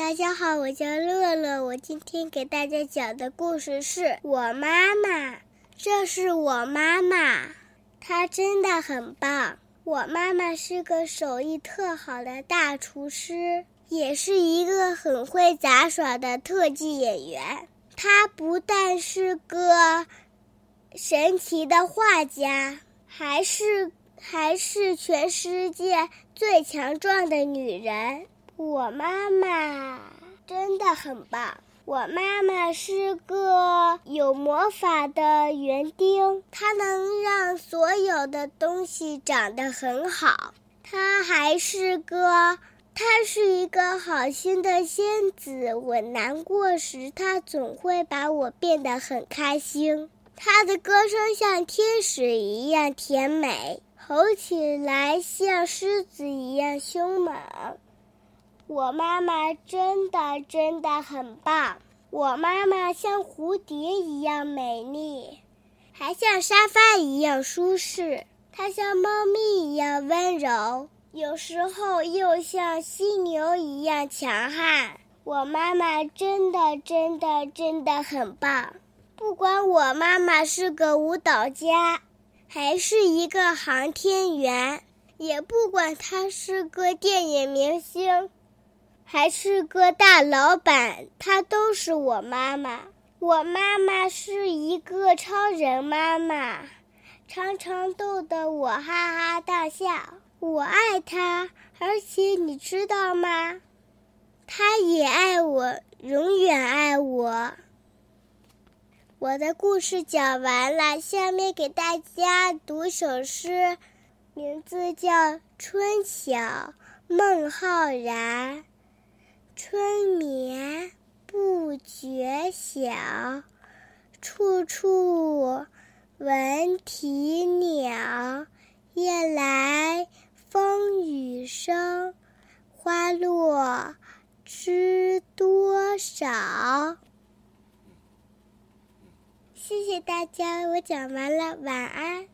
大家好，我叫乐乐。我今天给大家讲的故事是我妈妈。这是我妈妈，她真的很棒。我妈妈是个手艺特好的大厨师，也是一个很会杂耍的特技演员。她不但是个神奇的画家，还是还是全世界最强壮的女人。我妈妈真的很棒。我妈妈是个有魔法的园丁，她能让所有的东西长得很好。她还是个，她是一个好心的仙子。我难过时，她总会把我变得很开心。她的歌声像天使一样甜美，吼起来像狮子一样凶猛。我妈妈真的真的很棒。我妈妈像蝴蝶一样美丽，还像沙发一样舒适。她像猫咪一样温柔，有时候又像犀牛一样强悍。我妈妈真的真的真的很棒。不管我妈妈是个舞蹈家，还是一个航天员，也不管她是个电影明星。还是个大老板，她都是我妈妈。我妈妈是一个超人妈妈，常常逗得我哈哈大笑。我爱她，而且你知道吗？她也爱我，永远爱我。我的故事讲完了，下面给大家读首诗，名字叫《春晓》，孟浩然。春眠不觉晓，处处闻啼鸟。夜来风雨声，花落知多少。谢谢大家，我讲完了，晚安。